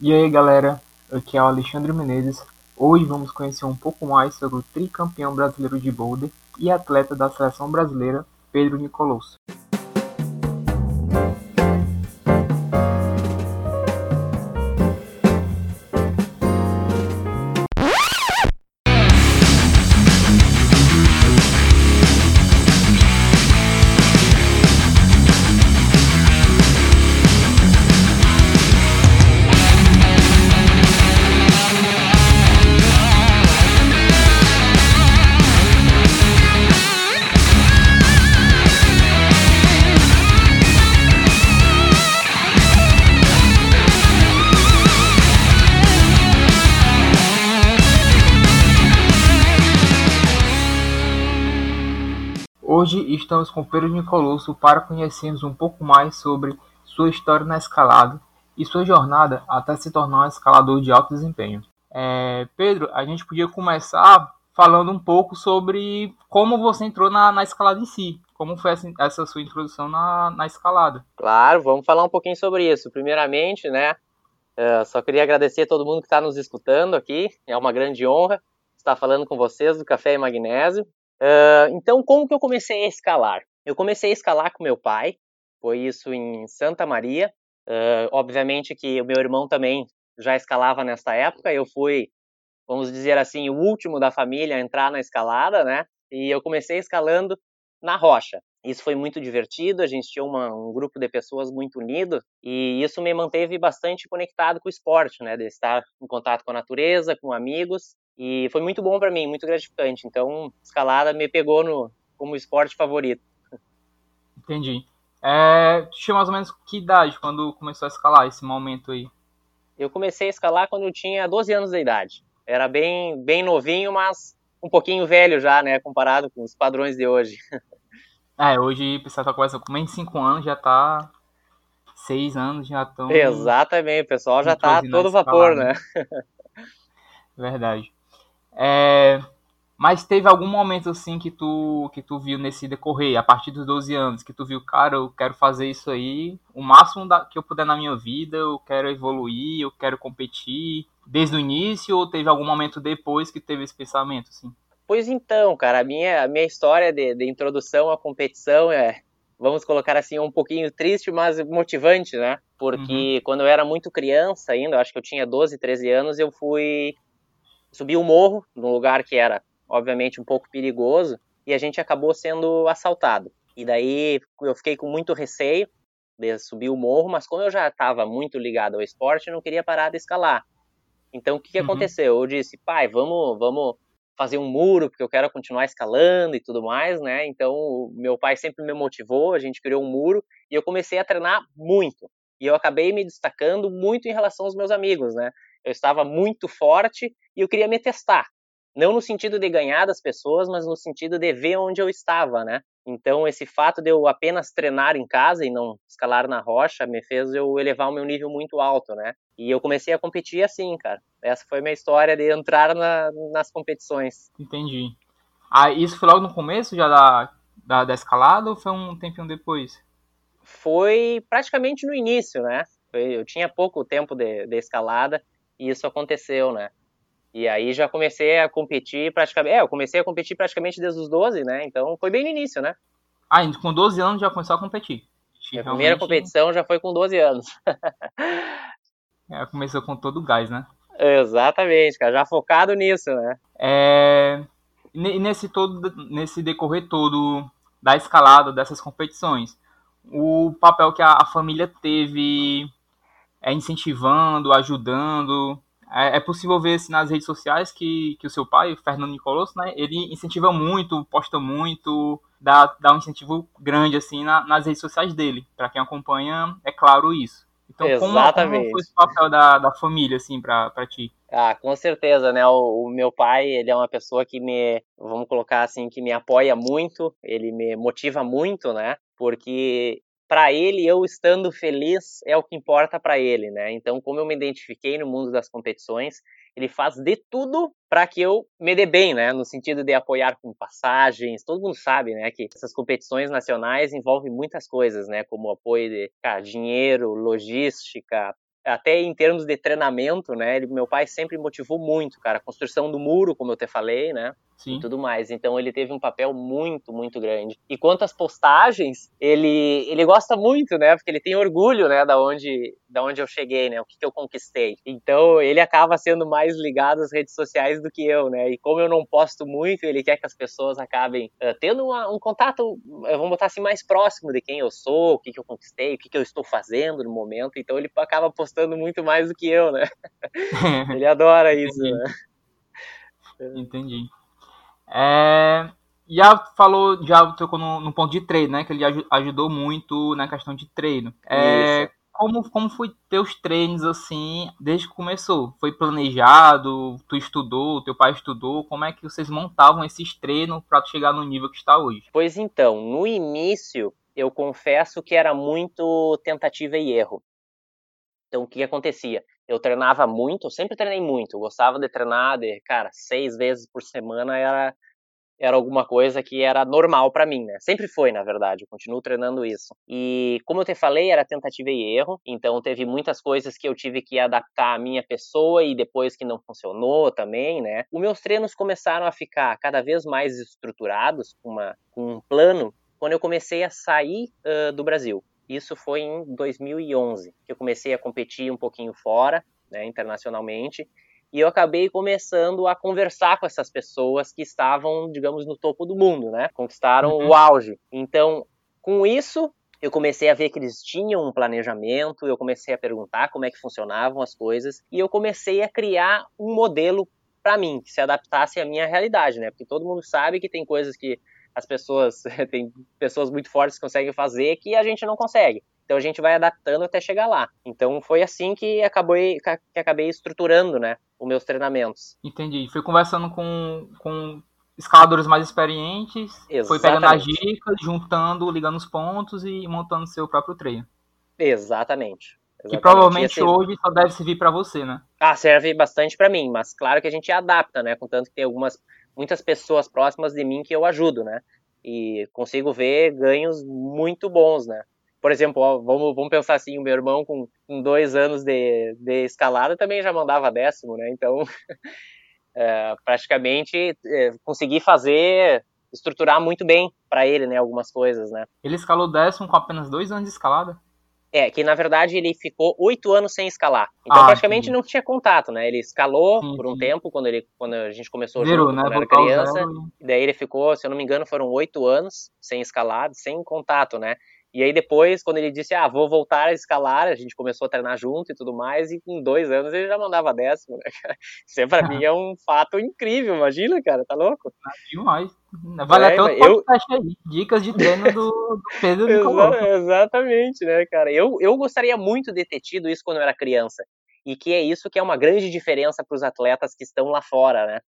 E aí galera, aqui é o Alexandre Menezes. Hoje vamos conhecer um pouco mais sobre o tricampeão brasileiro de boulder e atleta da seleção brasileira, Pedro Nicolosso. Estamos com Pedro Nicolosso para conhecermos um pouco mais sobre sua história na escalada e sua jornada até se tornar um escalador de alto desempenho. É, Pedro, a gente podia começar falando um pouco sobre como você entrou na, na escalada em si. Como foi essa, essa sua introdução na, na, escalada? Claro, vamos falar um pouquinho sobre isso. Primeiramente, né, uh, só queria agradecer a todo mundo que está nos escutando aqui. É uma grande honra estar falando com vocês do Café e Magnésio. Então, como que eu comecei a escalar? Eu comecei a escalar com meu pai, foi isso em Santa Maria. Uh, obviamente que o meu irmão também já escalava nessa época, eu fui, vamos dizer assim, o último da família a entrar na escalada, né? E eu comecei escalando na rocha. Isso foi muito divertido, a gente tinha uma, um grupo de pessoas muito unido e isso me manteve bastante conectado com o esporte, né? De estar em contato com a natureza, com amigos e foi muito bom para mim, muito gratificante. Então, escalada me pegou no como esporte favorito. Entendi. É, tu tinha mais ou menos que idade quando começou a escalar esse momento aí? Eu comecei a escalar quando eu tinha 12 anos de idade. Era bem, bem novinho, mas um pouquinho velho já, né, comparado com os padrões de hoje. É, hoje o pessoal tá começando com menos de 5 anos, já tá 6 anos, já estão... Exatamente, o pessoal já tá todo vapor, né? Verdade. É, mas teve algum momento assim que tu que tu viu nesse decorrer, a partir dos 12 anos, que tu viu, cara, eu quero fazer isso aí, o máximo da, que eu puder na minha vida, eu quero evoluir, eu quero competir, desde o início ou teve algum momento depois que teve esse pensamento, assim? Pois então, cara, a minha, a minha história de, de introdução à competição é, vamos colocar assim, um pouquinho triste, mas motivante, né? Porque uhum. quando eu era muito criança ainda, acho que eu tinha 12, 13 anos, eu fui subi o um morro, num lugar que era, obviamente, um pouco perigoso, e a gente acabou sendo assaltado. E daí eu fiquei com muito receio de subir o morro, mas como eu já estava muito ligado ao esporte, eu não queria parar de escalar. Então o que, que uhum. aconteceu? Eu disse, pai, vamos, vamos fazer um muro, porque eu quero continuar escalando e tudo mais, né? Então meu pai sempre me motivou, a gente criou um muro e eu comecei a treinar muito. E eu acabei me destacando muito em relação aos meus amigos, né? Eu estava muito forte e eu queria me testar. Não no sentido de ganhar das pessoas, mas no sentido de ver onde eu estava, né? Então, esse fato de eu apenas treinar em casa e não escalar na rocha me fez eu elevar o meu nível muito alto, né? E eu comecei a competir assim, cara. Essa foi a minha história de entrar na, nas competições. Entendi. Ah, isso foi logo no começo já da, da, da escalada ou foi um tempinho depois? Foi praticamente no início, né? Eu tinha pouco tempo de, de escalada e isso aconteceu, né? E aí já comecei a competir praticamente. É, eu comecei a competir praticamente desde os 12, né? Então foi bem no início, né? Ah, com 12 anos já começou a competir. A primeira competição já foi com 12 anos. é, começou com todo o gás, né? Exatamente, cara, já focado nisso, né? É, nesse todo, nesse decorrer todo da escalada dessas competições, o papel que a, a família teve é, incentivando, ajudando. É, é, possível ver assim, nas redes sociais que, que o seu pai, Fernando Nicolosso, né, ele incentiva muito, posta muito, dá, dá um incentivo grande assim na, nas redes sociais dele. Para quem acompanha, é claro isso. Então, Exatamente. Como, como foi esse papel da, da família, assim, para ti? Ah, com certeza, né? O, o, meu pai, ele é uma pessoa que me, vamos colocar assim, que me apoia muito, ele me motiva muito, né? Porque para ele, eu estando feliz é o que importa para ele, né? Então, como eu me identifiquei no mundo das competições, ele faz de tudo para que eu me dê bem, né? No sentido de apoiar com passagens. Todo mundo sabe, né, que essas competições nacionais envolvem muitas coisas, né? Como apoio de cara, dinheiro, logística, até em termos de treinamento, né? Ele, meu pai sempre motivou muito, cara, a construção do muro, como eu te falei, né? Sim. E tudo mais. Então ele teve um papel muito, muito grande. E quanto às postagens, ele, ele gosta muito, né? Porque ele tem orgulho, né? Da onde, da onde eu cheguei, né? O que, que eu conquistei. Então ele acaba sendo mais ligado às redes sociais do que eu, né? E como eu não posto muito, ele quer que as pessoas acabem uh, tendo uma, um contato, vamos botar assim, mais próximo de quem eu sou, o que, que eu conquistei, o que, que eu estou fazendo no momento. Então ele acaba postando muito mais do que eu, né? ele adora isso, Entendi. né? Entendi. É, já falou, já tocou no, no, ponto de treino, né? Que ele ajudou muito na questão de treino. É, como, como foi teus treinos, assim, desde que começou? Foi planejado? Tu estudou? Teu pai estudou? Como é que vocês montavam esses treinos para chegar no nível que está hoje? Pois então, no início, eu confesso que era muito tentativa e erro. Então, o que acontecia? Eu treinava muito, eu sempre treinei muito, eu gostava de treinar, de, cara, seis vezes por semana era, era alguma coisa que era normal para mim, né? Sempre foi, na verdade, eu continuo treinando isso. E, como eu te falei, era tentativa e erro, então teve muitas coisas que eu tive que adaptar à minha pessoa e depois que não funcionou também, né? Os meus treinos começaram a ficar cada vez mais estruturados, com, uma, com um plano, quando eu comecei a sair uh, do Brasil. Isso foi em 2011, que eu comecei a competir um pouquinho fora, né, internacionalmente, e eu acabei começando a conversar com essas pessoas que estavam, digamos, no topo do mundo, né? Conquistaram uhum. o auge. Então, com isso, eu comecei a ver que eles tinham um planejamento, eu comecei a perguntar como é que funcionavam as coisas, e eu comecei a criar um modelo para mim, que se adaptasse à minha realidade, né? Porque todo mundo sabe que tem coisas que as pessoas, tem pessoas muito fortes que conseguem fazer que a gente não consegue. Então a gente vai adaptando até chegar lá. Então foi assim que acabei, que acabei estruturando, né, os meus treinamentos. Entendi. Foi conversando com, com escaladores mais experientes, Exatamente. foi pegando as dicas, juntando, ligando os pontos e montando seu próprio treino. Exatamente. Exatamente. Que provavelmente hoje só deve servir para você, né? Ah, serve bastante para mim, mas claro que a gente adapta, né? Contanto que tem algumas muitas pessoas próximas de mim que eu ajudo, né? E consigo ver ganhos muito bons, né? Por exemplo, ó, vamos, vamos pensar assim, o meu irmão com, com dois anos de, de escalada também já mandava décimo, né? Então, é, praticamente é, consegui fazer, estruturar muito bem para ele, né? Algumas coisas, né? Ele escalou décimo com apenas dois anos de escalada? É, que na verdade ele ficou oito anos sem escalar. Então ah, praticamente sim. não tinha contato, né? Ele escalou sim, por um sim. tempo, quando, ele, quando a gente começou Zero, junto, né? quando era criança. E daí ele ficou, se eu não me engano, foram oito anos sem escalar, sem contato, né? E aí depois, quando ele disse, ah, vou voltar a escalar, a gente começou a treinar junto e tudo mais, e com dois anos ele já mandava décimo, né, cara? Isso é, pra mim é um fato incrível, imagina, cara, tá louco? Ah, demais. Vale é, até o eu... aí, dicas de treino do, do Pedro Exa Exatamente, né, cara? Eu, eu gostaria muito de ter tido isso quando eu era criança, e que é isso que é uma grande diferença para os atletas que estão lá fora, né?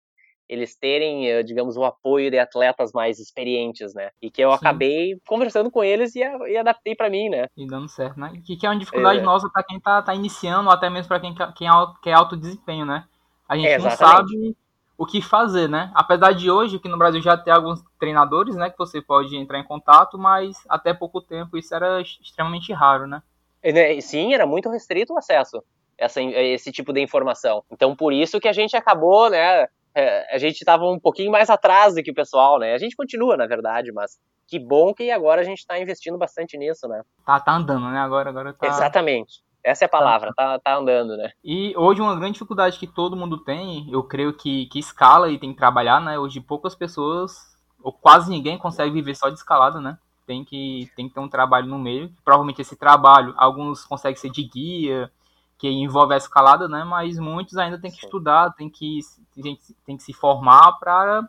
Eles terem, eh, digamos, o apoio de atletas mais experientes, né? E que eu Sim. acabei conversando com eles e, e adaptei para mim, né? E dando certo, né? Que, que é uma dificuldade é. nossa para quem tá, tá iniciando, ou até mesmo para quem, quem quer alto desempenho, né? A gente é, não sabe o que fazer, né? Apesar de hoje, que no Brasil já tem alguns treinadores, né, que você pode entrar em contato, mas até pouco tempo isso era extremamente raro, né? né sim, era muito restrito o acesso essa, esse tipo de informação. Então, por isso que a gente acabou, né, é, a gente estava um pouquinho mais atrás do que o pessoal, né? A gente continua, na verdade, mas que bom que agora a gente está investindo bastante nisso, né? Tá, tá andando, né? Agora, agora tá... Exatamente. Essa é a palavra, tá, tá andando, né? E hoje uma grande dificuldade que todo mundo tem, eu creio que, que escala e tem que trabalhar, né? Hoje poucas pessoas, ou quase ninguém consegue viver só de escalada, né? Tem que, tem que ter um trabalho no meio. Provavelmente esse trabalho, alguns conseguem ser de guia, que envolve a escalada, né? Mas muitos ainda têm que Sim. estudar, tem que, tem, tem que se formar para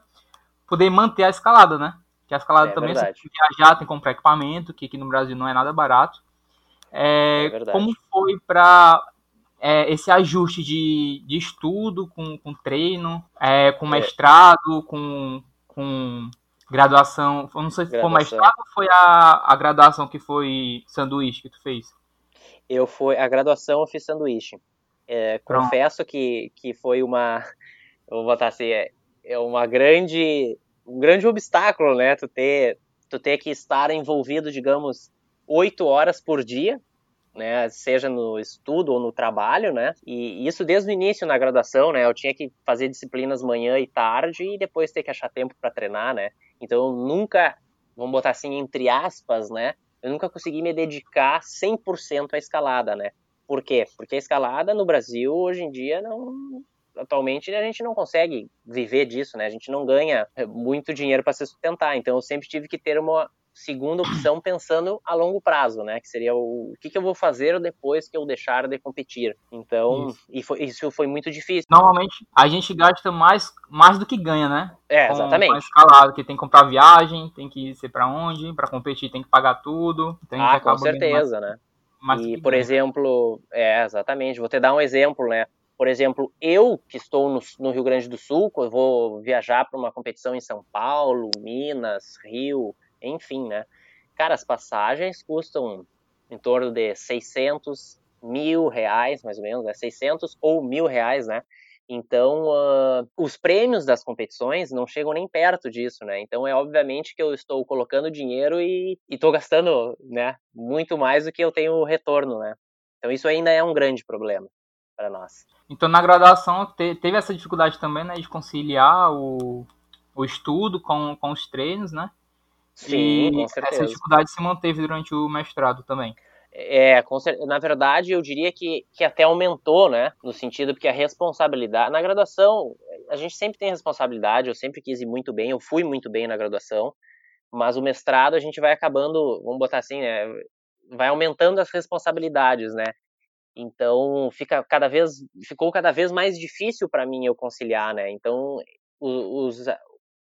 poder manter a escalada, né? Que a escalada é também verdade. você tem que viajar, tem que comprar equipamento, que aqui no Brasil não é nada barato. É, é como foi para é, esse ajuste de, de estudo com, com treino, é, com é. mestrado, com, com graduação? Eu não sei se foi mestrado ou foi a, a graduação que foi sanduíche que tu fez? Eu fui a graduação eu fiz sanduíche. É, confesso que, que foi uma, vou botar assim, é, é uma grande, um grande obstáculo, né? Tu ter, tu ter que estar envolvido, digamos, oito horas por dia né, seja no estudo ou no trabalho, né, e isso desde o início na graduação, né, eu tinha que fazer disciplinas manhã e tarde e depois ter que achar tempo para treinar, né, então eu nunca, vamos botar assim entre aspas, né, eu nunca consegui me dedicar 100% à escalada, né, por quê? Porque a escalada no Brasil hoje em dia não atualmente a gente não consegue viver disso, né? A gente não ganha muito dinheiro para se sustentar. Então eu sempre tive que ter uma segunda opção pensando a longo prazo, né? Que seria o, o que, que, eu vou fazer depois que eu deixar de competir. Então, isso. E foi, isso foi muito difícil. Normalmente a gente gasta mais, mais do que ganha, né? É, com, exatamente. Com a escalada, que tem que comprar viagem, tem que ser para onde, para competir tem que pagar tudo. Então ah, com certeza, mais, né? Mais e, por ganha. exemplo, é, exatamente, vou te dar um exemplo, né? Por exemplo, eu que estou no, no Rio Grande do Sul, vou viajar para uma competição em São Paulo, Minas, Rio, enfim, né? Cara, as passagens custam em torno de 600 mil reais, mais ou menos, né? 600 ou mil reais, né? Então, uh, os prêmios das competições não chegam nem perto disso, né? Então, é obviamente que eu estou colocando dinheiro e estou gastando, né? Muito mais do que eu tenho retorno, né? Então, isso ainda é um grande problema para nós. Então, na graduação, te, teve essa dificuldade também, né? De conciliar o, o estudo com, com os treinos, né? Sim, e essa dificuldade se manteve durante o mestrado também. É, na verdade, eu diria que, que até aumentou, né? No sentido porque a responsabilidade. Na graduação, a gente sempre tem responsabilidade, eu sempre quis ir muito bem, eu fui muito bem na graduação, mas o mestrado a gente vai acabando, vamos botar assim, né? Vai aumentando as responsabilidades, né? Então, fica cada vez, ficou cada vez mais difícil para mim eu conciliar, né? Então, os,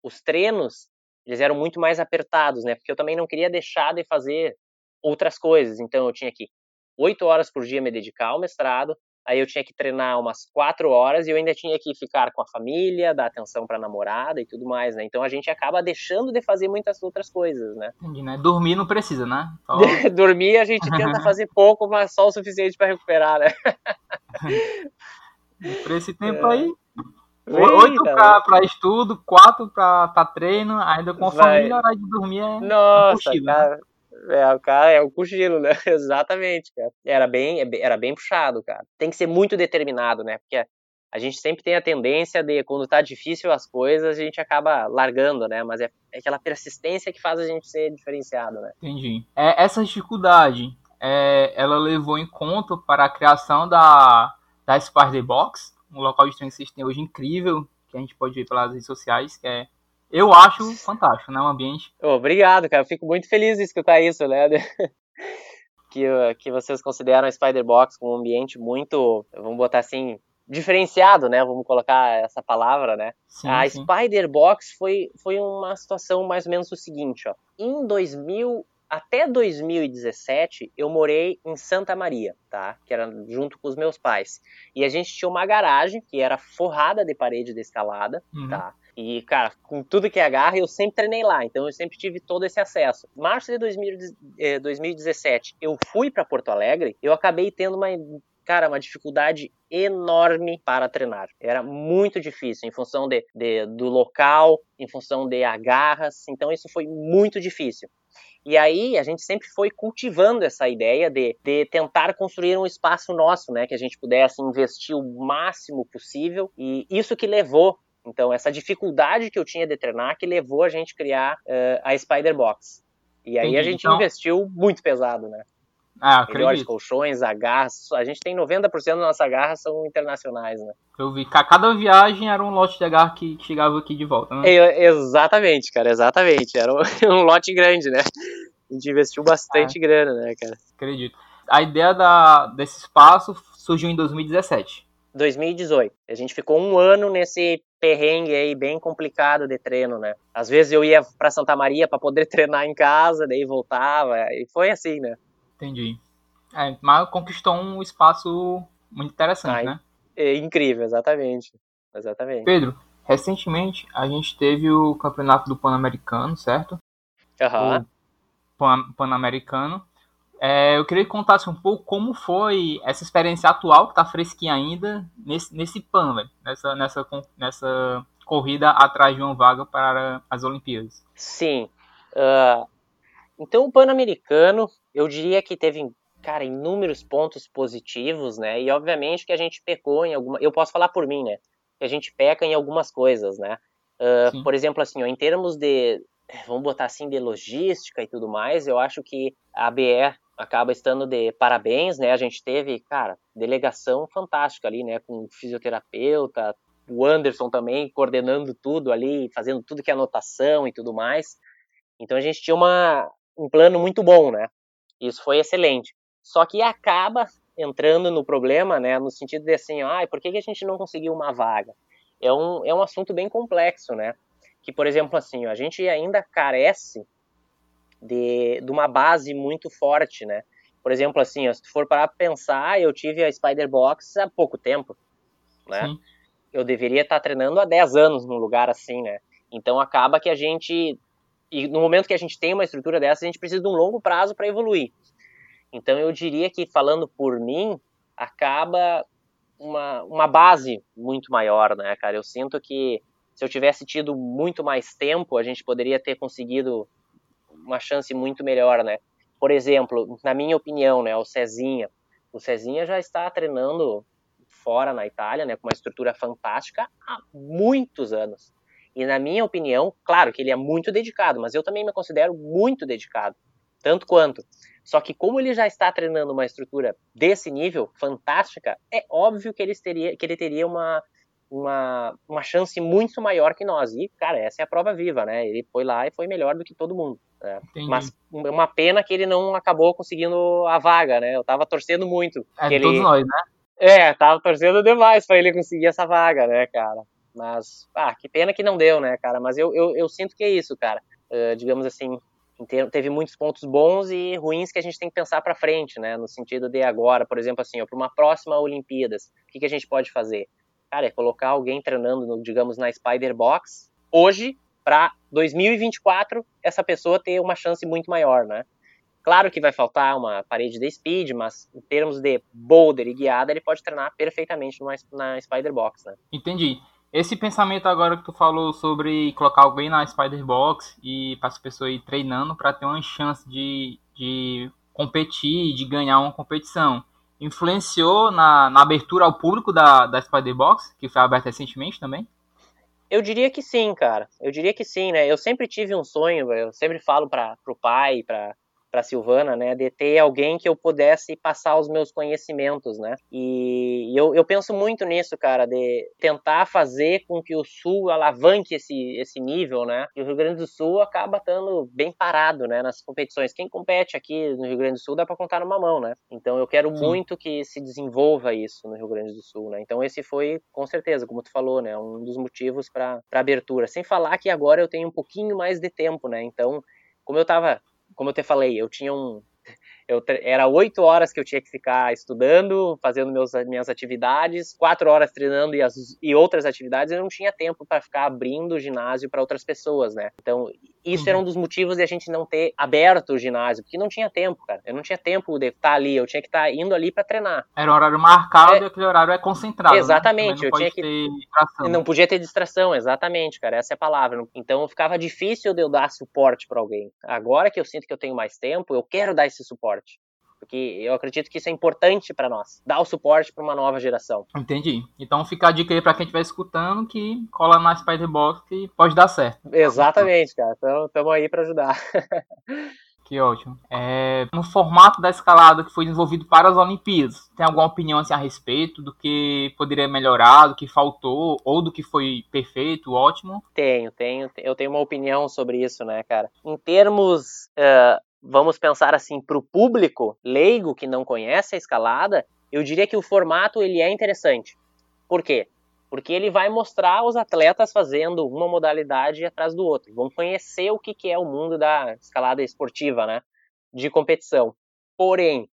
os treinos eles eram muito mais apertados, né? Porque eu também não queria deixar de fazer outras coisas. Então eu tinha que oito horas por dia me dedicar ao mestrado, aí eu tinha que treinar umas quatro horas e eu ainda tinha que ficar com a família, dar atenção para a namorada e tudo mais, né? Então a gente acaba deixando de fazer muitas outras coisas, né? Entendi, né? Dormir não precisa, né? Só... Dormir a gente tenta fazer pouco, mas só o suficiente para recuperar, né? Por esse tempo é. aí, Oito pra, pra, estudo, quatro pra, pra treino, ainda com a Vai. família, hora de dormir é Nossa, um cochilo, né? cara. Né? É, o cara é o cochilo, né? Exatamente, cara. Era bem, era bem puxado, cara. Tem que ser muito determinado, né? Porque a gente sempre tem a tendência de, quando tá difícil as coisas, a gente acaba largando, né? Mas é, é aquela persistência que faz a gente ser diferenciado, né? Entendi. É, essa dificuldade, é, ela levou em conta para a criação da, da Spider Box? Um local de vocês têm hoje incrível, que a gente pode ver pelas redes sociais, que é eu acho fantástico, né? Um ambiente. Obrigado, cara. Eu fico muito feliz de escutar isso, né? que, que vocês consideram a Spider Box como um ambiente muito, vamos botar assim, diferenciado, né? Vamos colocar essa palavra, né? Sim, a sim. Spider Box foi, foi uma situação mais ou menos o seguinte, ó. Em 2000 até 2017 eu morei em Santa Maria, tá? Que era junto com os meus pais. E a gente tinha uma garagem que era forrada de parede de escalada, uhum. tá? E, cara, com tudo que é agarra, eu sempre treinei lá, então eu sempre tive todo esse acesso. Março de 2017, eh, eu fui para Porto Alegre, eu acabei tendo uma cara, uma dificuldade enorme para treinar. Era muito difícil, em função de, de, do local, em função de agarras, então isso foi muito difícil. E aí a gente sempre foi cultivando essa ideia de, de tentar construir um espaço nosso, né, que a gente pudesse investir o máximo possível. E isso que levou, então, essa dificuldade que eu tinha de treinar, que levou a gente criar uh, a Spider Box. E aí Entendi. a gente então... investiu muito pesado, né? Ah, Melhores colchões, agarras. A gente tem 90% da nossa agarra são internacionais, né? Eu vi. Cada viagem era um lote de agarra que chegava aqui de volta, né? É, exatamente, cara, exatamente. Era um, um, lote grande, né? A gente investiu bastante ah, grana, né, cara? Acredito. A ideia da, desse espaço surgiu em 2017. 2018. A gente ficou um ano nesse perrengue aí bem complicado de treino, né? Às vezes eu ia para Santa Maria para poder treinar em casa, daí voltava, e foi assim, né? Entendi. É, mas conquistou um espaço muito interessante, ah, né? É incrível, exatamente. Exatamente. Pedro, recentemente a gente teve o campeonato do Pan-Americano, certo? Aham. Uhum. Pan-Americano. É, eu queria que contasse um pouco como foi essa experiência atual, que tá fresquinha ainda, nesse, nesse PAN, velho. Nessa, nessa, nessa corrida atrás de uma vaga para as Olimpíadas. Sim. Uh, então, o Pan-Americano, eu diria que teve cara, inúmeros pontos positivos, né? E obviamente que a gente pecou em alguma. Eu posso falar por mim, né? Que a gente peca em algumas coisas, né? Uh, por exemplo, assim, ó, em termos de. Vamos botar assim, de logística e tudo mais, eu acho que a BE acaba estando de parabéns, né? A gente teve, cara, delegação fantástica ali, né? Com fisioterapeuta, o Anderson também coordenando tudo ali, fazendo tudo que é anotação e tudo mais. Então a gente tinha uma, um plano muito bom, né? Isso foi excelente. Só que acaba entrando no problema, né? No sentido de assim, ah, por que, que a gente não conseguiu uma vaga? É um, é um assunto bem complexo, né? Que, por exemplo, assim, a gente ainda carece de, de uma base muito forte, né? Por exemplo, assim, se tu for para pensar, eu tive a Spider Box há pouco tempo, né? Sim. Eu deveria estar treinando há 10 anos num lugar assim, né? Então acaba que a gente e no momento que a gente tem uma estrutura dessa, a gente precisa de um longo prazo para evoluir. Então eu diria que falando por mim, acaba uma, uma base muito maior, né, cara? Eu sinto que se eu tivesse tido muito mais tempo, a gente poderia ter conseguido uma chance muito melhor, né? Por exemplo, na minha opinião, né, o Cezinha, o Cezinha já está treinando fora na Itália, né, com uma estrutura fantástica há muitos anos. E na minha opinião, claro que ele é muito dedicado, mas eu também me considero muito dedicado, tanto quanto. Só que como ele já está treinando uma estrutura desse nível, fantástica, é óbvio que ele teria, que ele teria uma, uma, uma chance muito maior que nós. E, cara, essa é a prova viva, né? Ele foi lá e foi melhor do que todo mundo. Né? Mas uma pena que ele não acabou conseguindo a vaga, né? Eu tava torcendo muito. É, ele... todos nós, né? É, tava torcendo demais para ele conseguir essa vaga, né, cara? Mas, ah, que pena que não deu, né, cara? Mas eu, eu, eu sinto que é isso, cara. Uh, digamos assim, teve muitos pontos bons e ruins que a gente tem que pensar para frente, né? No sentido de agora, por exemplo, assim, para uma próxima Olimpíadas, o que, que a gente pode fazer? Cara, é colocar alguém treinando, no, digamos, na Spider Box hoje para 2024 essa pessoa ter uma chance muito maior, né? Claro que vai faltar uma parede de speed, mas em termos de boulder e guiada, ele pode treinar perfeitamente numa, na Spider Box, né? Entendi. Esse pensamento agora que tu falou sobre colocar alguém na Spider Box e para as pessoas ir treinando para ter uma chance de, de competir, de ganhar uma competição, influenciou na, na abertura ao público da, da Spider Box, que foi aberta recentemente também? Eu diria que sim, cara. Eu diria que sim, né? Eu sempre tive um sonho, eu sempre falo para o pai, para para Silvana, né, de ter alguém que eu pudesse passar os meus conhecimentos, né? E eu, eu penso muito nisso, cara, de tentar fazer com que o Sul alavanque esse, esse nível, né? E o Rio Grande do Sul acaba estando bem parado, né, nas competições. Quem compete aqui no Rio Grande do Sul dá para contar numa mão, né? Então eu quero Sim. muito que se desenvolva isso no Rio Grande do Sul, né? Então esse foi, com certeza, como tu falou, né, um dos motivos para abertura. Sem falar que agora eu tenho um pouquinho mais de tempo, né? Então, como eu estava como eu te falei, eu tinha um, eu era oito horas que eu tinha que ficar estudando, fazendo meus, minhas atividades, quatro horas treinando e, as, e outras atividades, eu não tinha tempo para ficar abrindo o ginásio para outras pessoas, né? Então, isso uhum. era um dos motivos de a gente não ter aberto o ginásio, porque não tinha tempo, cara. Eu não tinha tempo de estar ali, eu tinha que estar indo ali para treinar. Era um horário marcado é, e aquele horário é concentrado. Né? Exatamente, né? eu tinha que. Não podia ter distração, exatamente, cara, essa é a palavra. Então, ficava difícil de eu dar suporte para alguém. Agora que eu sinto que eu tenho mais tempo, eu quero dar esse suporte suporte. Porque eu acredito que isso é importante para nós, dar o suporte para uma nova geração. Entendi. Então fica a dica aí para quem estiver escutando que cola na Spiderbox que pode dar certo. Exatamente, cara. Então estamos aí para ajudar. Que ótimo. É, no formato da escalada que foi desenvolvido para as Olimpíadas, tem alguma opinião assim, a respeito do que poderia melhorar, do que faltou, ou do que foi perfeito, ótimo? Tenho, tenho. Eu tenho uma opinião sobre isso, né, cara? Em termos uh, vamos pensar assim, para o público leigo que não conhece a escalada, eu diria que o formato ele é interessante. Por quê? Porque ele vai mostrar os atletas fazendo uma modalidade atrás do outro. Vão conhecer o que, que é o mundo da escalada esportiva, né? De competição. Porém,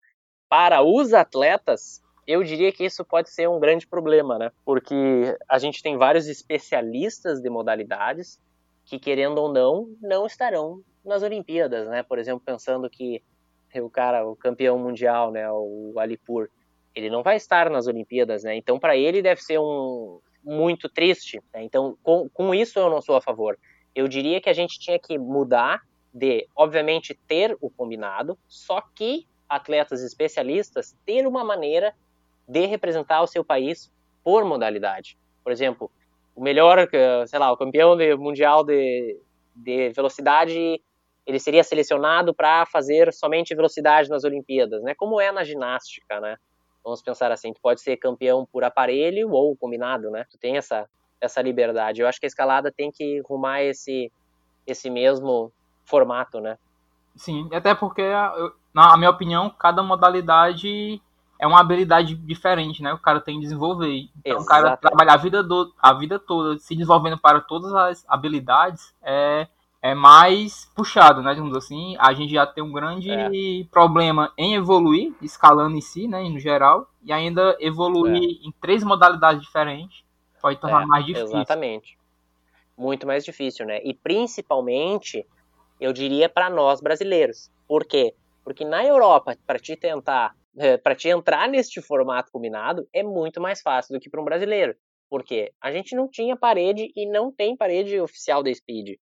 para os atletas, eu diria que isso pode ser um grande problema, né? Porque a gente tem vários especialistas de modalidades que, querendo ou não, não estarão nas Olimpíadas, né? Por exemplo, pensando que o cara, o campeão mundial, né, o Alipur, ele não vai estar nas Olimpíadas, né? Então, para ele deve ser um muito triste. Né? Então, com, com isso eu não sou a favor. Eu diria que a gente tinha que mudar de, obviamente, ter o combinado, só que atletas especialistas ter uma maneira de representar o seu país por modalidade. Por exemplo, o melhor, sei lá, o campeão mundial de, de velocidade, ele seria selecionado para fazer somente velocidade nas Olimpíadas, né? Como é na ginástica, né? Vamos pensar assim, tu pode ser campeão por aparelho ou combinado, né? Tu tem essa essa liberdade. Eu acho que a escalada tem que rumar esse esse mesmo formato, né? Sim, até porque, na minha opinião, cada modalidade é uma habilidade diferente, né? O cara tem que desenvolver. Então, o cara trabalhar a vida, do, a vida toda se desenvolvendo para todas as habilidades é, é mais puxado, né? Digamos assim, a gente já tem um grande é. problema em evoluir, escalando em si, né? No geral, e ainda evoluir é. em três modalidades diferentes pode tornar é, mais difícil. Exatamente. Muito mais difícil, né? E principalmente, eu diria para nós brasileiros. Por quê? Porque na Europa, para te tentar é, para te entrar neste formato combinado é muito mais fácil do que para um brasileiro. Porque a gente não tinha parede e não tem parede oficial da Speed.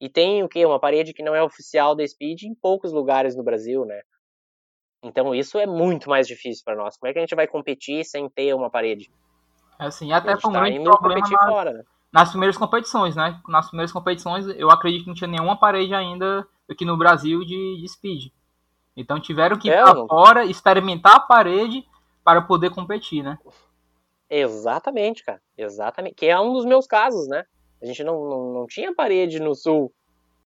E tem o que? Uma parede que não é oficial da Speed em poucos lugares no Brasil, né? Então isso é muito mais difícil para nós. Como é que a gente vai competir sem ter uma parede? É assim, até foi um tá grande problema nas, fora, né? nas primeiras competições, né? Nas primeiras competições, eu acredito que não tinha nenhuma parede ainda aqui no Brasil de, de speed. Então tiveram que é, ir para fora, experimentar a parede para poder competir, né? Exatamente, cara. Exatamente. Que é um dos meus casos, né? A gente não, não, não tinha parede no sul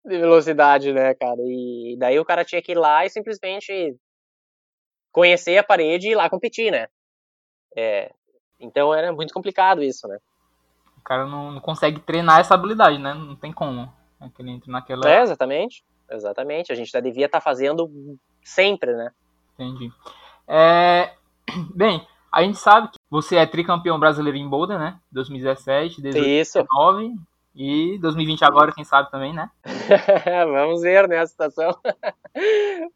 de velocidade, né, cara? E daí o cara tinha que ir lá e simplesmente conhecer a parede e ir lá competir, né? É, então era muito complicado isso, né? O cara não, não consegue treinar essa habilidade, né? Não tem como. É que ele entra naquela... É, exatamente. Exatamente. A gente já devia estar tá fazendo sempre, né? Entendi. É... Bem, a gente sabe que você é tricampeão brasileiro em Boulder, né? 2017, 2019 Isso. e 2020 agora, quem sabe também, né? Vamos ver, né, a situação.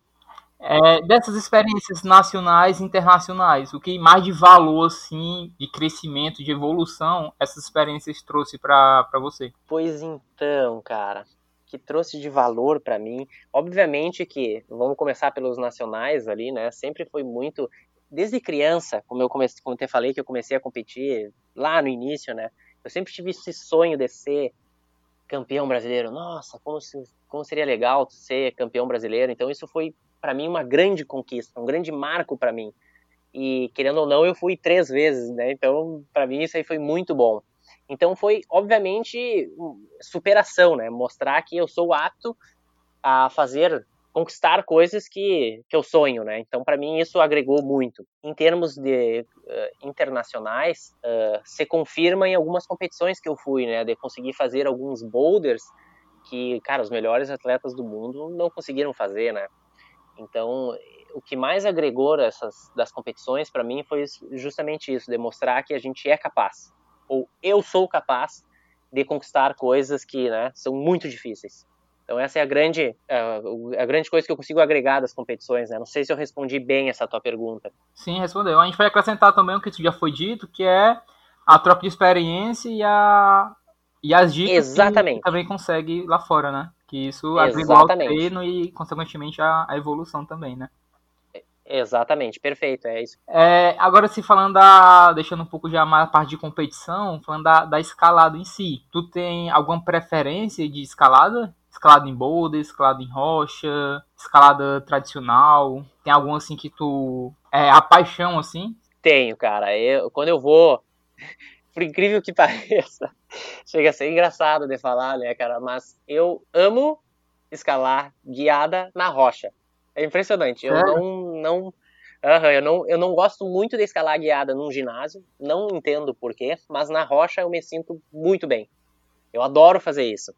é, dessas experiências nacionais e internacionais, o que mais de valor, assim, de crescimento, de evolução, essas experiências trouxe para você? Pois então, cara, que trouxe de valor para mim. Obviamente que, vamos começar pelos nacionais ali, né? Sempre foi muito desde criança, como eu comecei, como te falei que eu comecei a competir lá no início, né? Eu sempre tive esse sonho de ser campeão brasileiro. Nossa, como, se, como seria legal ser campeão brasileiro. Então isso foi para mim uma grande conquista, um grande marco para mim. E querendo ou não, eu fui três vezes, né? Então para mim isso aí foi muito bom. Então foi, obviamente, superação, né? Mostrar que eu sou apto a fazer, conquistar coisas que, que eu sonho, né? Então, para mim, isso agregou muito. Em termos de uh, internacionais, uh, se confirma em algumas competições que eu fui, né? De conseguir fazer alguns boulders que, cara, os melhores atletas do mundo não conseguiram fazer, né? Então, o que mais agregou essas das competições para mim foi justamente isso, demonstrar que a gente é capaz ou eu sou capaz de conquistar coisas que né, são muito difíceis. Então essa é a grande, a grande coisa que eu consigo agregar das competições. Né? Não sei se eu respondi bem essa tua pergunta. Sim, respondeu. A gente vai acrescentar também o que já foi dito, que é a troca de experiência e, a, e as dicas Exatamente. que também consegue lá fora, né? Que isso agrega o treino e, consequentemente, a, a evolução também, né? Exatamente, perfeito, é isso. É, agora, se falando da. Deixando um pouco já mais a parte de competição, falando da, da escalada em si, tu tem alguma preferência de escalada? Escalada em boulder, escalada em rocha, escalada tradicional? Tem algum assim que tu. É a paixão assim? Tenho, cara. Eu, quando eu vou. Por incrível que pareça, chega a ser engraçado de falar, né, cara? Mas eu amo escalar guiada na rocha. É impressionante. Eu não, não, uhum, eu não, eu não gosto muito de escalar guiada num ginásio. Não entendo porquê, mas na rocha eu me sinto muito bem. Eu adoro fazer isso.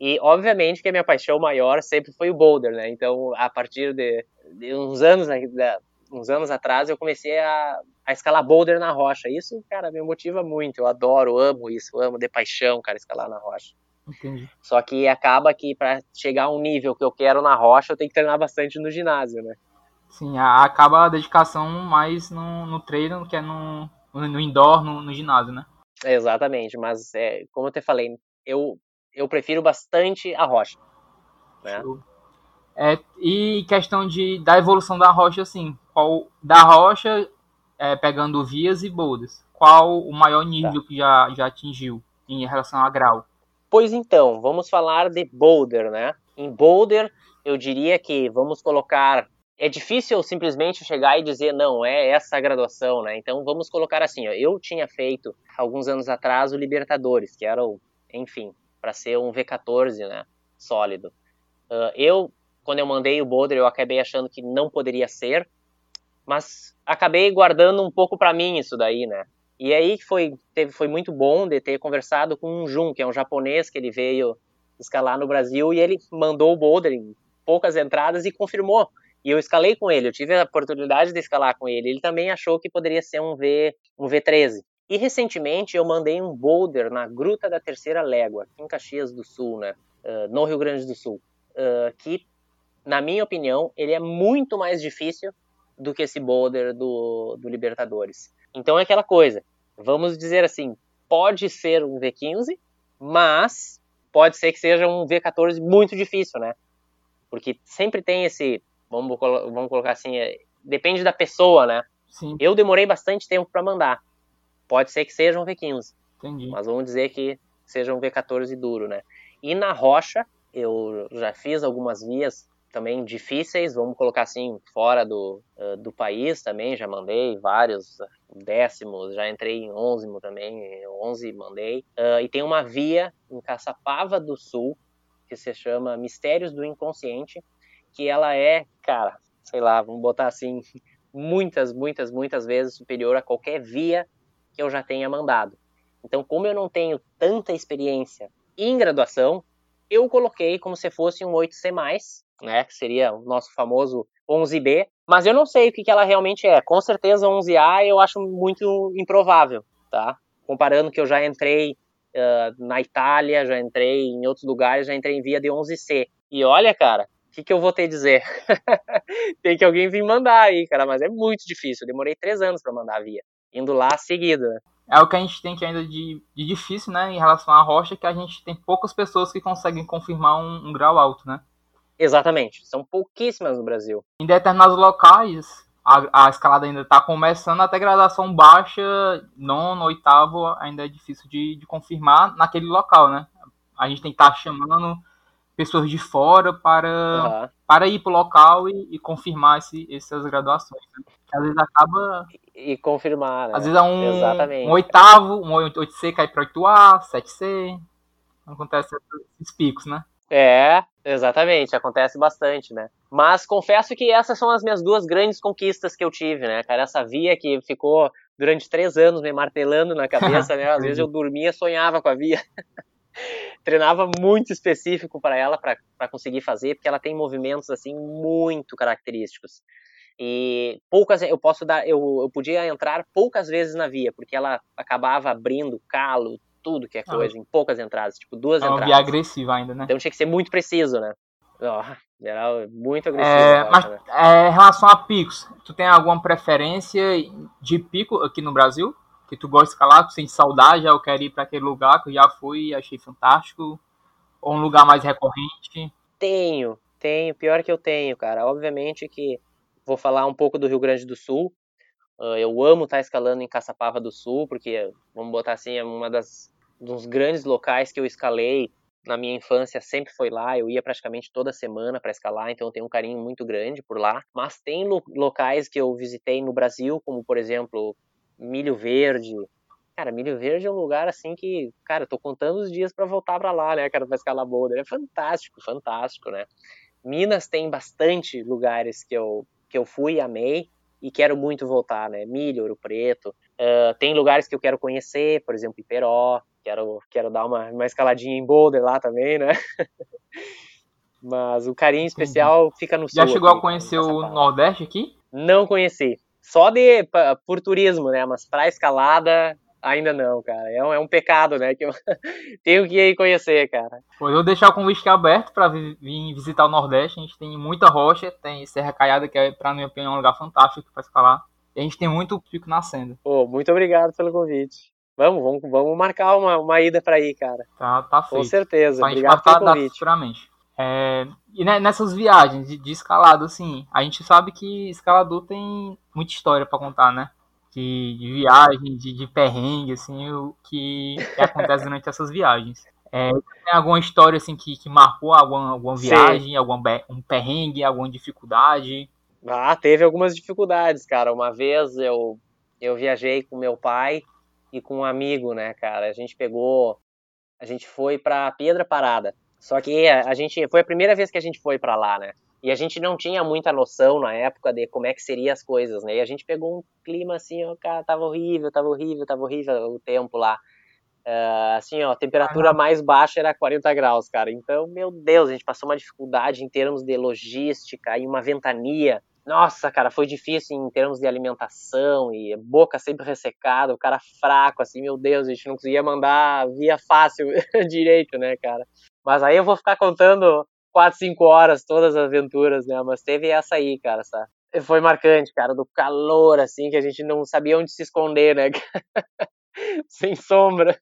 E obviamente que a minha paixão maior sempre foi o boulder, né? Então, a partir de, de uns anos, né, uns anos atrás, eu comecei a, a escalar boulder na rocha. Isso, cara, me motiva muito. Eu adoro, amo isso, amo de paixão, cara, escalar na rocha. Entendi. Só que acaba que para chegar a um nível que eu quero na rocha, eu tenho que treinar bastante no ginásio, né? Sim, acaba a dedicação mais no, no treino que é no, no indoor, no, no ginásio, né? Exatamente, mas é, como eu te falei, eu, eu prefiro bastante a rocha. Né? É, e questão de, da evolução da rocha, assim, qual da rocha, é, pegando vias e boulders, qual o maior nível tá. que já, já atingiu em relação a grau? Pois então, vamos falar de boulder, né? Em boulder, eu diria que vamos colocar é difícil simplesmente chegar e dizer não, é essa a graduação, né? Então vamos colocar assim, ó, eu tinha feito alguns anos atrás o Libertadores, que era o, enfim, para ser um V14, né, sólido. Uh, eu, quando eu mandei o boulder, eu acabei achando que não poderia ser, mas acabei guardando um pouco para mim isso daí, né? E aí foi teve, foi muito bom de ter conversado com um Jun, que é um japonês que ele veio escalar no Brasil e ele mandou o boulder em poucas entradas e confirmou e eu escalei com ele, eu tive a oportunidade de escalar com ele. Ele também achou que poderia ser um V, um V13. E recentemente eu mandei um boulder na Gruta da Terceira Légua, aqui em Caxias do Sul, né? Uh, no Rio Grande do Sul, uh, que, na minha opinião, ele é muito mais difícil do que esse boulder do, do Libertadores. Então é aquela coisa, vamos dizer assim, pode ser um V15, mas pode ser que seja um V14 muito difícil, né? Porque sempre tem esse vamos, vamos colocar assim, é, depende da pessoa, né? Sim. Eu demorei bastante tempo para mandar. Pode ser que seja um V15. Entendi. Mas vamos dizer que seja um V14 duro, né? E na rocha, eu já fiz algumas vias também difíceis, vamos colocar assim, fora do, uh, do país também, já mandei vários décimos, já entrei em onzimo também, 11 mandei. Uh, e tem uma via em Caçapava do Sul, que se chama Mistérios do Inconsciente, que ela é, cara, sei lá, vamos botar assim, muitas, muitas, muitas vezes superior a qualquer via que eu já tenha mandado. Então, como eu não tenho tanta experiência em graduação, eu coloquei como se fosse um 8C+, né, que seria o nosso famoso 11B, mas eu não sei o que, que ela realmente é. Com certeza 11A eu acho muito improvável, tá? Comparando que eu já entrei uh, na Itália, já entrei em outros lugares, já entrei em via de 11C. E olha, cara, o que, que eu vou ter a dizer? Tem que alguém vir mandar aí, cara, mas é muito difícil. Eu demorei três anos para mandar a via, indo lá seguido. Né? É o que a gente tem que ainda de, de, difícil, né, em relação à rocha, que a gente tem poucas pessoas que conseguem confirmar um, um grau alto, né? Exatamente, são pouquíssimas no Brasil. Em determinados locais, a, a escalada ainda está começando, até graduação baixa, nono, oitavo, ainda é difícil de, de confirmar naquele local, né? A gente tem que estar tá chamando pessoas de fora para, uhum. para ir para o local e, e confirmar esse, essas graduações. Né? às vezes acaba. E, e confirmar, né? Às vezes é um, Exatamente. um oitavo, um 8C cai para 8A, 7C. Acontece esses picos, né? É, exatamente, acontece bastante, né? Mas confesso que essas são as minhas duas grandes conquistas que eu tive, né, cara? Essa via que ficou durante três anos me martelando na cabeça, né? Às vezes eu dormia sonhava com a via. treinava muito específico para ela para conseguir fazer, porque ela tem movimentos assim muito característicos. E poucas eu posso dar, eu, eu podia entrar poucas vezes na via, porque ela acabava abrindo calo, tudo que é ah. coisa, ah, em poucas entradas, tipo duas é uma entradas. via agressiva ainda, né? Então tinha que ser muito preciso, né? Oh, era muito agressivo. É, mas né? é, em relação a picos, tu tem alguma preferência de pico aqui no Brasil? que tu gosta de escalar, tu sente saudade, eu quero ir para aquele lugar que eu já fui e achei fantástico? Ou um lugar mais recorrente? Tenho, tenho. Pior que eu tenho, cara. Obviamente que vou falar um pouco do Rio Grande do Sul. Ah, eu amo estar tá escalando em Caçapava do Sul, porque, vamos botar assim, é uma das dos grandes locais que eu escalei na minha infância sempre foi lá, eu ia praticamente toda semana para escalar, então eu tenho um carinho muito grande por lá. Mas tem locais que eu visitei no Brasil, como por exemplo Milho Verde. Cara, Milho Verde é um lugar assim que, cara, eu tô contando os dias para voltar para lá, né, cara, pra escalar boulder. É fantástico, fantástico, né? Minas tem bastante lugares que eu, que eu fui e amei e quero muito voltar, né? Milho, Ouro Preto. Uh, tem lugares que eu quero conhecer, por exemplo, Iperó. Quero, quero dar uma, uma escaladinha em boulder lá também, né? Mas o carinho especial fica no sul. Já chegou aqui, a conhecer o Nordeste aqui? Não conheci só de por turismo, né? Mas para escalada ainda não, cara. É um, é um pecado, né? Que eu tenho que ir conhecer, cara. Pois eu vou deixar o convite aberto para vir visitar o Nordeste. A gente tem muita rocha, tem Serra Caiada, que é, para minha opinião, um lugar fantástico para escalar. E a gente tem muito pico nascendo. Pô, muito obrigado pelo convite. Vamos, vamos, vamos marcar uma, uma ida para ir, cara. Tá, tá feito. Com certeza. Obrigado pelo convite. Futuramente. É, e nessas viagens de, de escalada, assim, a gente sabe que escalador tem muita história para contar, né? De, de viagem, de, de perrengue, assim, o que, que acontece durante essas viagens. É, tem alguma história assim que, que marcou alguma, alguma viagem, algum um perrengue, alguma dificuldade? Ah, teve algumas dificuldades, cara. Uma vez eu, eu viajei com meu pai e com um amigo, né, cara? A gente pegou, a gente foi para Pedra Parada. Só que a, a gente foi a primeira vez que a gente foi para lá, né? E a gente não tinha muita noção na época de como é que seriam as coisas, né? E a gente pegou um clima assim, ó, cara, tava horrível, tava horrível, tava horrível o tempo lá. Uh, assim, ó, a temperatura mais baixa era 40 graus, cara. Então, meu Deus, a gente passou uma dificuldade em termos de logística e uma ventania. Nossa, cara, foi difícil em termos de alimentação e boca sempre ressecada, o cara fraco, assim, meu Deus, a gente não conseguia mandar via fácil direito, né, cara? Mas aí eu vou ficar contando 4, 5 horas todas as aventuras, né? Mas teve essa aí, cara, sabe? Foi marcante, cara, do calor, assim, que a gente não sabia onde se esconder, né? Sem sombra.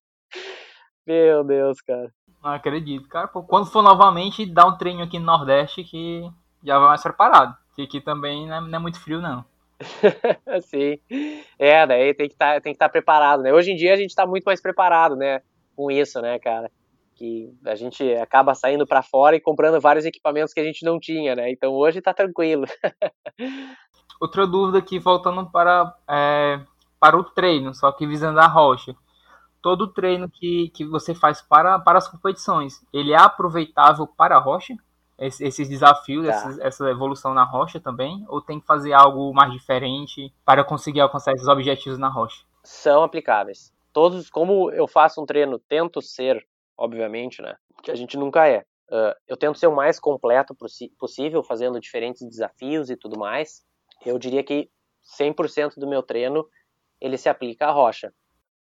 Meu Deus, cara. Não acredito, cara. quando for novamente, dá um treino aqui no Nordeste que já vai mais preparado. Que aqui também não é, não é muito frio, não. Sim. É, daí tem que tá, estar tá preparado, né? Hoje em dia a gente está muito mais preparado, né? Com isso, né, cara? Que a gente acaba saindo para fora e comprando vários equipamentos que a gente não tinha, né? Então hoje tá tranquilo. Outra dúvida aqui, voltando para, é, para o treino, só que visando a rocha. Todo treino que, que você faz para, para as competições, ele é aproveitável para a rocha? esses desafios, tá. essa, essa evolução na rocha também? Ou tem que fazer algo mais diferente para conseguir alcançar esses objetivos na rocha? São aplicáveis. Todos, como eu faço um treino, tento ser, obviamente, né? Que a gente nunca é. Uh, eu tento ser o mais completo possível, fazendo diferentes desafios e tudo mais. Eu diria que 100% do meu treino ele se aplica à rocha,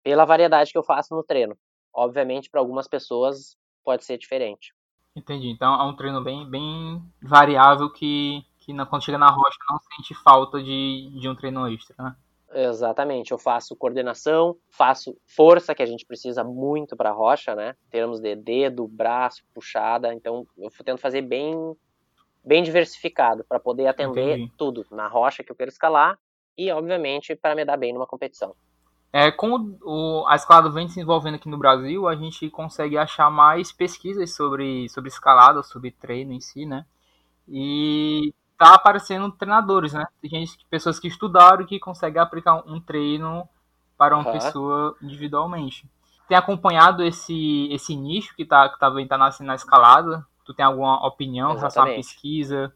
pela variedade que eu faço no treino. Obviamente, para algumas pessoas pode ser diferente. Entendi. Então é um treino bem, bem variável que, que quando chega na rocha não sente falta de, de um treino extra, né? Exatamente, eu faço coordenação, faço força, que a gente precisa muito para a rocha, né? Em termos de dedo, braço, puxada. Então eu tento fazer bem, bem diversificado para poder atender Entendi. tudo na rocha que eu quero escalar e, obviamente, para me dar bem numa competição. É, com o, a escalada vem se desenvolvendo aqui no Brasil, a gente consegue achar mais pesquisas sobre, sobre escalada, sobre treino em si, né? E tá aparecendo treinadores, né? Tem gente, pessoas que estudaram e que conseguem aplicar um treino para uma uhum. pessoa individualmente. Tem acompanhado esse, esse nicho que tá, que também tá nascendo na escalada? Tu tem alguma opinião em relação à pesquisa?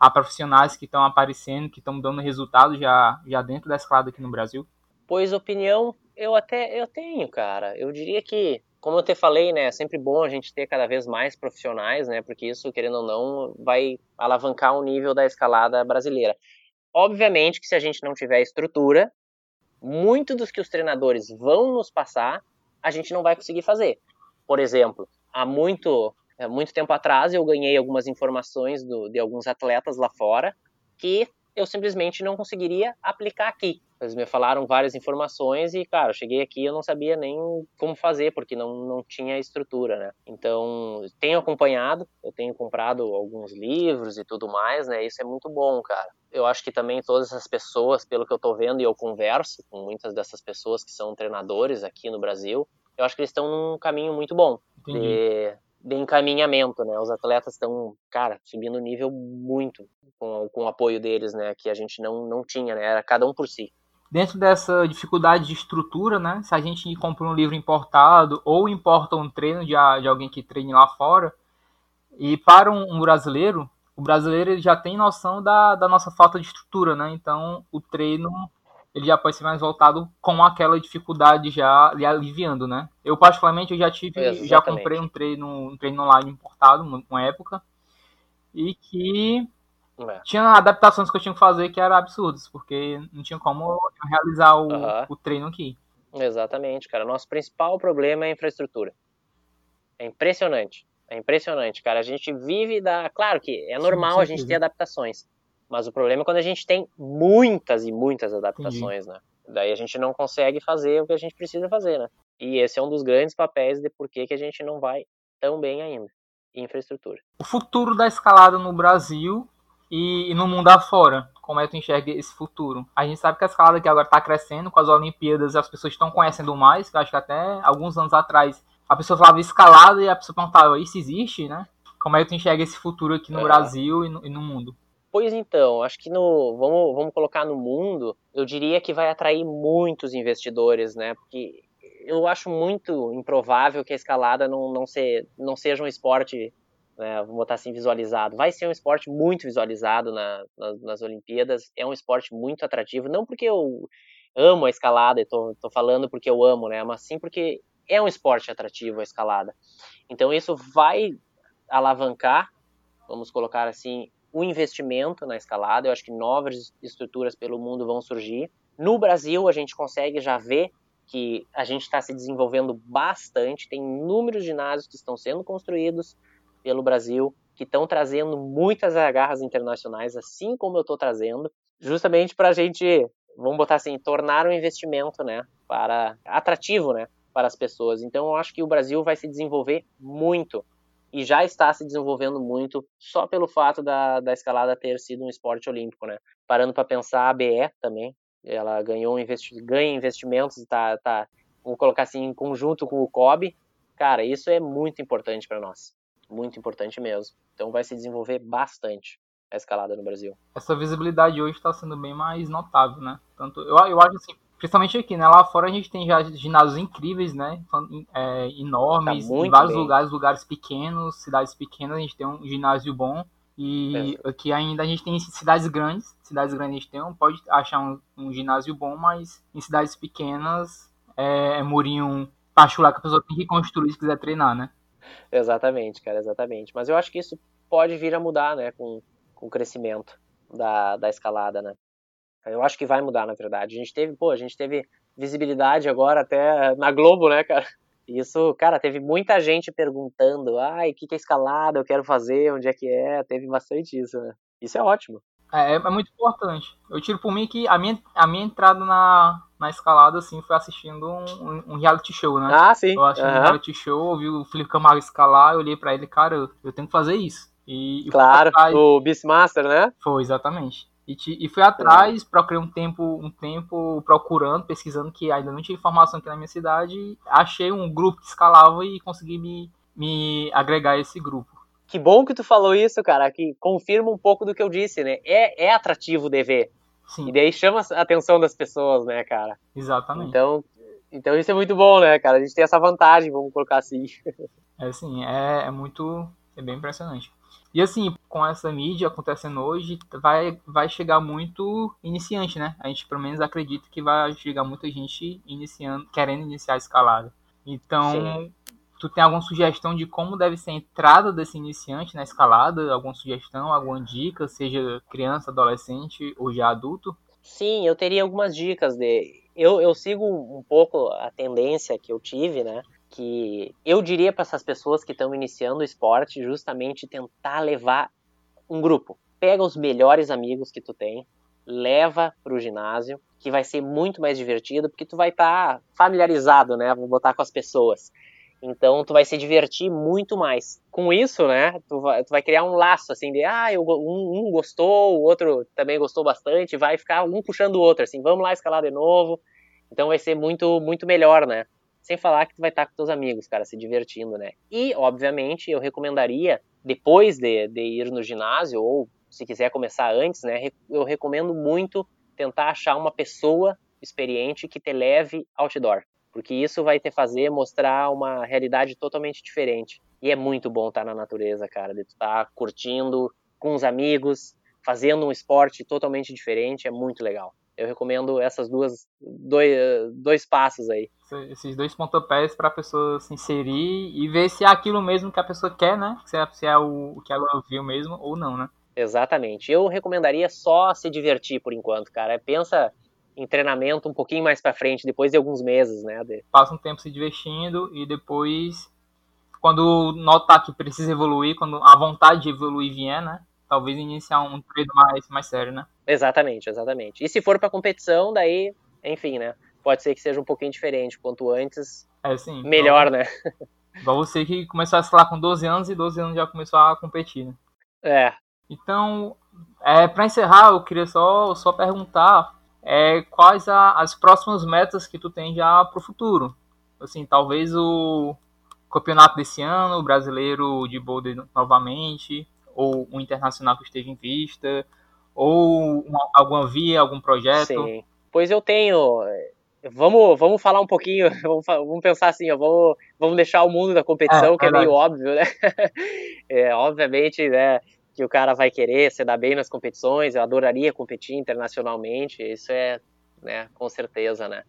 Há profissionais que estão aparecendo, que estão dando resultado já, já dentro da escalada aqui no Brasil? Pois opinião eu até eu tenho, cara. Eu diria que, como eu te falei, né, é sempre bom a gente ter cada vez mais profissionais, né, porque isso, querendo ou não, vai alavancar o nível da escalada brasileira. Obviamente que se a gente não tiver estrutura, muito dos que os treinadores vão nos passar, a gente não vai conseguir fazer. Por exemplo, há muito, muito tempo atrás eu ganhei algumas informações do, de alguns atletas lá fora que eu simplesmente não conseguiria aplicar aqui. Eles me falaram várias informações e, cara, eu cheguei aqui e eu não sabia nem como fazer, porque não, não tinha estrutura, né? Então, tenho acompanhado, eu tenho comprado alguns livros e tudo mais, né? Isso é muito bom, cara. Eu acho que também todas essas pessoas, pelo que eu tô vendo e eu converso com muitas dessas pessoas que são treinadores aqui no Brasil, eu acho que eles estão num caminho muito bom de, de encaminhamento, né? Os atletas estão, cara, subindo o nível muito com, com o apoio deles, né? Que a gente não, não tinha, né? Era cada um por si. Dentro dessa dificuldade de estrutura, né? Se a gente compra um livro importado ou importa um treino de, de alguém que treine lá fora, e para um, um brasileiro, o brasileiro ele já tem noção da, da nossa falta de estrutura, né? Então o treino ele já pode ser mais voltado com aquela dificuldade já lhe aliviando, né? Eu particularmente eu já tive, Exatamente. já comprei um treino, um treino online importado uma época e que é. tinha adaptações que eu tinha que fazer que eram absurdas, porque não tinha como realizar o, o treino aqui. Exatamente, cara. Nosso principal problema é a infraestrutura. É impressionante. É impressionante, cara. A gente vive da. Claro que é normal a gente ter adaptações. Mas o problema é quando a gente tem muitas e muitas adaptações, Entendi. né? Daí a gente não consegue fazer o que a gente precisa fazer, né? E esse é um dos grandes papéis de por que, que a gente não vai tão bem ainda. infraestrutura. O futuro da escalada no Brasil e, e no mundo afora, como é que tu enxerga esse futuro? A gente sabe que a escalada aqui agora está crescendo com as Olimpíadas, as pessoas estão conhecendo mais, que eu acho que até alguns anos atrás a pessoa falava escalada e a pessoa perguntava, isso existe, né? Como é que tu enxerga esse futuro aqui no é. Brasil e no, e no, mundo? Pois então, acho que no vamos, vamos colocar no mundo, eu diria que vai atrair muitos investidores, né? Porque eu acho muito improvável que a escalada não, não, ser, não seja um esporte, né, vamos botar assim, visualizado. Vai ser um esporte muito visualizado na, na, nas Olimpíadas, é um esporte muito atrativo, não porque eu amo a escalada, e tô, tô falando porque eu amo, né? Mas sim porque é um esporte atrativo a escalada. Então isso vai alavancar, vamos colocar assim, o investimento na escalada. Eu acho que novas estruturas pelo mundo vão surgir. No Brasil, a gente consegue já ver que a gente está se desenvolvendo bastante. Tem inúmeros ginásios que estão sendo construídos pelo Brasil, que estão trazendo muitas agarras internacionais, assim como eu estou trazendo, justamente para a gente, vamos botar assim, tornar o um investimento, né, para atrativo, né, para as pessoas. Então, eu acho que o Brasil vai se desenvolver muito e já está se desenvolvendo muito só pelo fato da, da escalada ter sido um esporte olímpico, né? Parando para pensar, a BE também, ela ganhou investi ganha investimentos, tá, tá, vamos colocar assim, em conjunto com o COB. Cara, isso é muito importante para nós, muito importante mesmo. Então vai se desenvolver bastante a escalada no Brasil. Essa visibilidade hoje está sendo bem mais notável, né? Tanto eu, eu acho assim, Principalmente aqui, né? Lá fora a gente tem já ginásios incríveis, né? É, enormes, tá em vários bem. lugares, lugares pequenos, cidades pequenas, a gente tem um ginásio bom. E é. aqui ainda a gente tem cidades grandes. Cidades grandes a gente tem, pode achar um, um ginásio bom, mas em cidades pequenas é, é murinho lá que a pessoa tem que construir se quiser treinar, né? Exatamente, cara, exatamente. Mas eu acho que isso pode vir a mudar, né, com, com o crescimento da, da escalada, né? Eu acho que vai mudar, na verdade. A gente teve, pô, a gente teve visibilidade agora até na Globo, né, cara? Isso, cara, teve muita gente perguntando, ai, o que, que é escalada, eu quero fazer, onde é que é, teve bastante isso, né? Isso é ótimo. É, é muito importante. Eu tiro por mim que a minha, a minha entrada na, na escalada, assim, foi assistindo um, um reality show, né? Ah, sim. Eu assisti uhum. um reality show, ouvi o Felipe Camargo escalar, eu olhei pra ele, cara, eu tenho que fazer isso. E, claro, o Beastmaster, né? Foi, exatamente. E, te, e fui atrás, é. procurei um tempo, um tempo procurando, pesquisando, que ainda não tinha informação aqui na minha cidade. Achei um grupo que escalava e consegui me, me agregar a esse grupo. Que bom que tu falou isso, cara, que confirma um pouco do que eu disse, né? É, é atrativo de ver. Sim. E daí chama a atenção das pessoas, né, cara? Exatamente. Então, então isso é muito bom, né, cara? A gente tem essa vantagem, vamos colocar assim. É sim, é, é muito. É bem impressionante. E assim, com essa mídia acontecendo hoje, vai, vai chegar muito iniciante, né? A gente pelo menos acredita que vai chegar muita gente iniciando, querendo iniciar a escalada. Então, Sim. tu tem alguma sugestão de como deve ser a entrada desse iniciante na escalada? Alguma sugestão, alguma dica, seja criança, adolescente ou já adulto? Sim, eu teria algumas dicas de. Eu, eu sigo um pouco a tendência que eu tive, né? Que eu diria para essas pessoas que estão iniciando o esporte justamente tentar levar um grupo. Pega os melhores amigos que tu tem, leva para o ginásio, que vai ser muito mais divertido, porque tu vai estar tá familiarizado, né? Vou botar com as pessoas. Então tu vai se divertir muito mais. Com isso, né? Tu vai, tu vai criar um laço assim de ah, eu, um, um, gostou, o outro também gostou bastante, vai ficar um puxando o outro, assim, vamos lá escalar de novo. Então vai ser muito, muito melhor, né? Sem falar que tu vai estar com teus amigos, cara, se divertindo, né? E, obviamente, eu recomendaria, depois de, de ir no ginásio, ou se quiser começar antes, né? Eu recomendo muito tentar achar uma pessoa experiente que te leve outdoor. Porque isso vai te fazer mostrar uma realidade totalmente diferente. E é muito bom estar na natureza, cara, de estar curtindo com os amigos, fazendo um esporte totalmente diferente, é muito legal eu recomendo essas duas dois, dois passos aí. Esses dois pontapés para a pessoa se inserir e ver se é aquilo mesmo que a pessoa quer, né? Se é, se é o, o que ela viu mesmo ou não, né? Exatamente. Eu recomendaria só se divertir por enquanto, cara. Pensa em treinamento um pouquinho mais para frente, depois de alguns meses, né? De... Passa um tempo se divertindo e depois, quando notar que precisa evoluir, quando a vontade de evoluir vier, né? Talvez iniciar um treino mais, mais sério, né? Exatamente, exatamente. E se for para competição, daí, enfim, né? Pode ser que seja um pouquinho diferente. Quanto antes, é, sim, melhor, né? Igual você que começou a escalar com 12 anos e 12 anos já começou a competir, né? É. Então, é, para encerrar, eu queria só, só perguntar é, quais a, as próximas metas que tu tem já para o futuro. Assim, talvez o campeonato desse ano, o brasileiro de boulder novamente, ou o internacional que esteja em vista, ou uma, alguma via, algum projeto. Sim. Pois eu tenho. Vamos, vamos falar um pouquinho, vamos, vamos pensar assim, ó, vamos, vamos deixar o mundo da competição, é, que é meio óbvio, né? É, obviamente, né, que o cara vai querer se dar bem nas competições, eu adoraria competir internacionalmente, isso é, né, com certeza, né?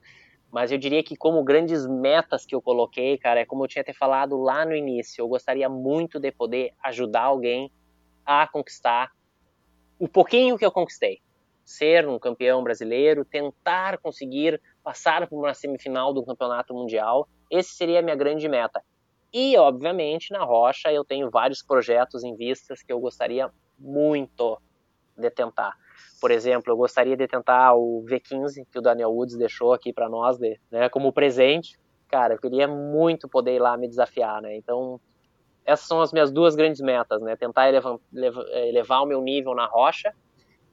Mas eu diria que como grandes metas que eu coloquei, cara, é como eu tinha até falado lá no início, eu gostaria muito de poder ajudar alguém a conquistar o pouquinho que eu conquistei. Ser um campeão brasileiro, tentar conseguir passar por uma semifinal do campeonato mundial, esse seria a minha grande meta. E, obviamente, na Rocha eu tenho vários projetos em vistas que eu gostaria muito de tentar. Por exemplo, eu gostaria de tentar o V15 que o Daniel Woods deixou aqui para nós, né, como presente. Cara, eu queria muito poder ir lá me desafiar, né? Então, essas são as minhas duas grandes metas, né? Tentar elevar, elevar o meu nível na rocha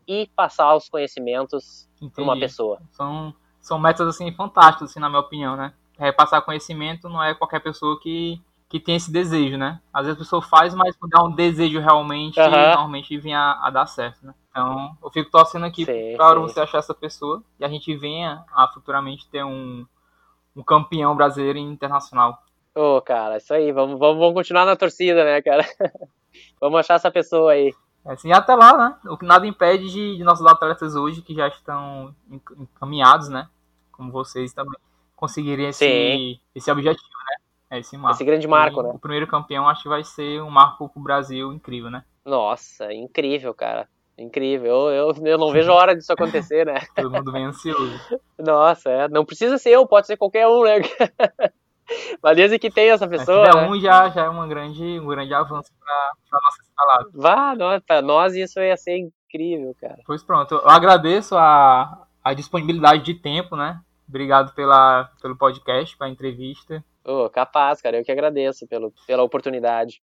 e passar os conhecimentos para uma pessoa. São, são metas assim fantásticas, assim, na minha opinião, né? Repassar conhecimento não é qualquer pessoa que que tem esse desejo, né? Às vezes a pessoa faz, mas quando é um desejo realmente, uhum. normalmente vem a, a, dar certo, né? Então, eu fico torcendo aqui para você achar essa pessoa e a gente venha a futuramente ter um, um campeão brasileiro e internacional. Ô, oh, cara, isso aí, vamos, vamos, vamos continuar na torcida, né, cara? vamos achar essa pessoa aí. É, assim, até lá, né? O que nada impede de, de nossos atletas hoje, que já estão encaminhados, né? Como vocês também, conseguirem esse, esse objetivo, né? É esse marco. Esse grande marco, e né? O primeiro campeão acho que vai ser um marco pro Brasil incrível, né? Nossa, incrível, cara. Incrível. Eu, eu, eu não vejo a hora disso acontecer, né? Todo mundo bem ansioso. Nossa, é. Não precisa ser eu, pode ser qualquer um, né? Desde que tem essa pessoa. Se né? um já, já é uma grande, um grande avanço para a nossa escalada. Vá, nós, pra nós isso ia ser incrível, cara. Pois pronto. Eu agradeço a, a disponibilidade de tempo, né? Obrigado pela, pelo podcast, pela entrevista. Oh, capaz, cara. Eu que agradeço pelo, pela oportunidade.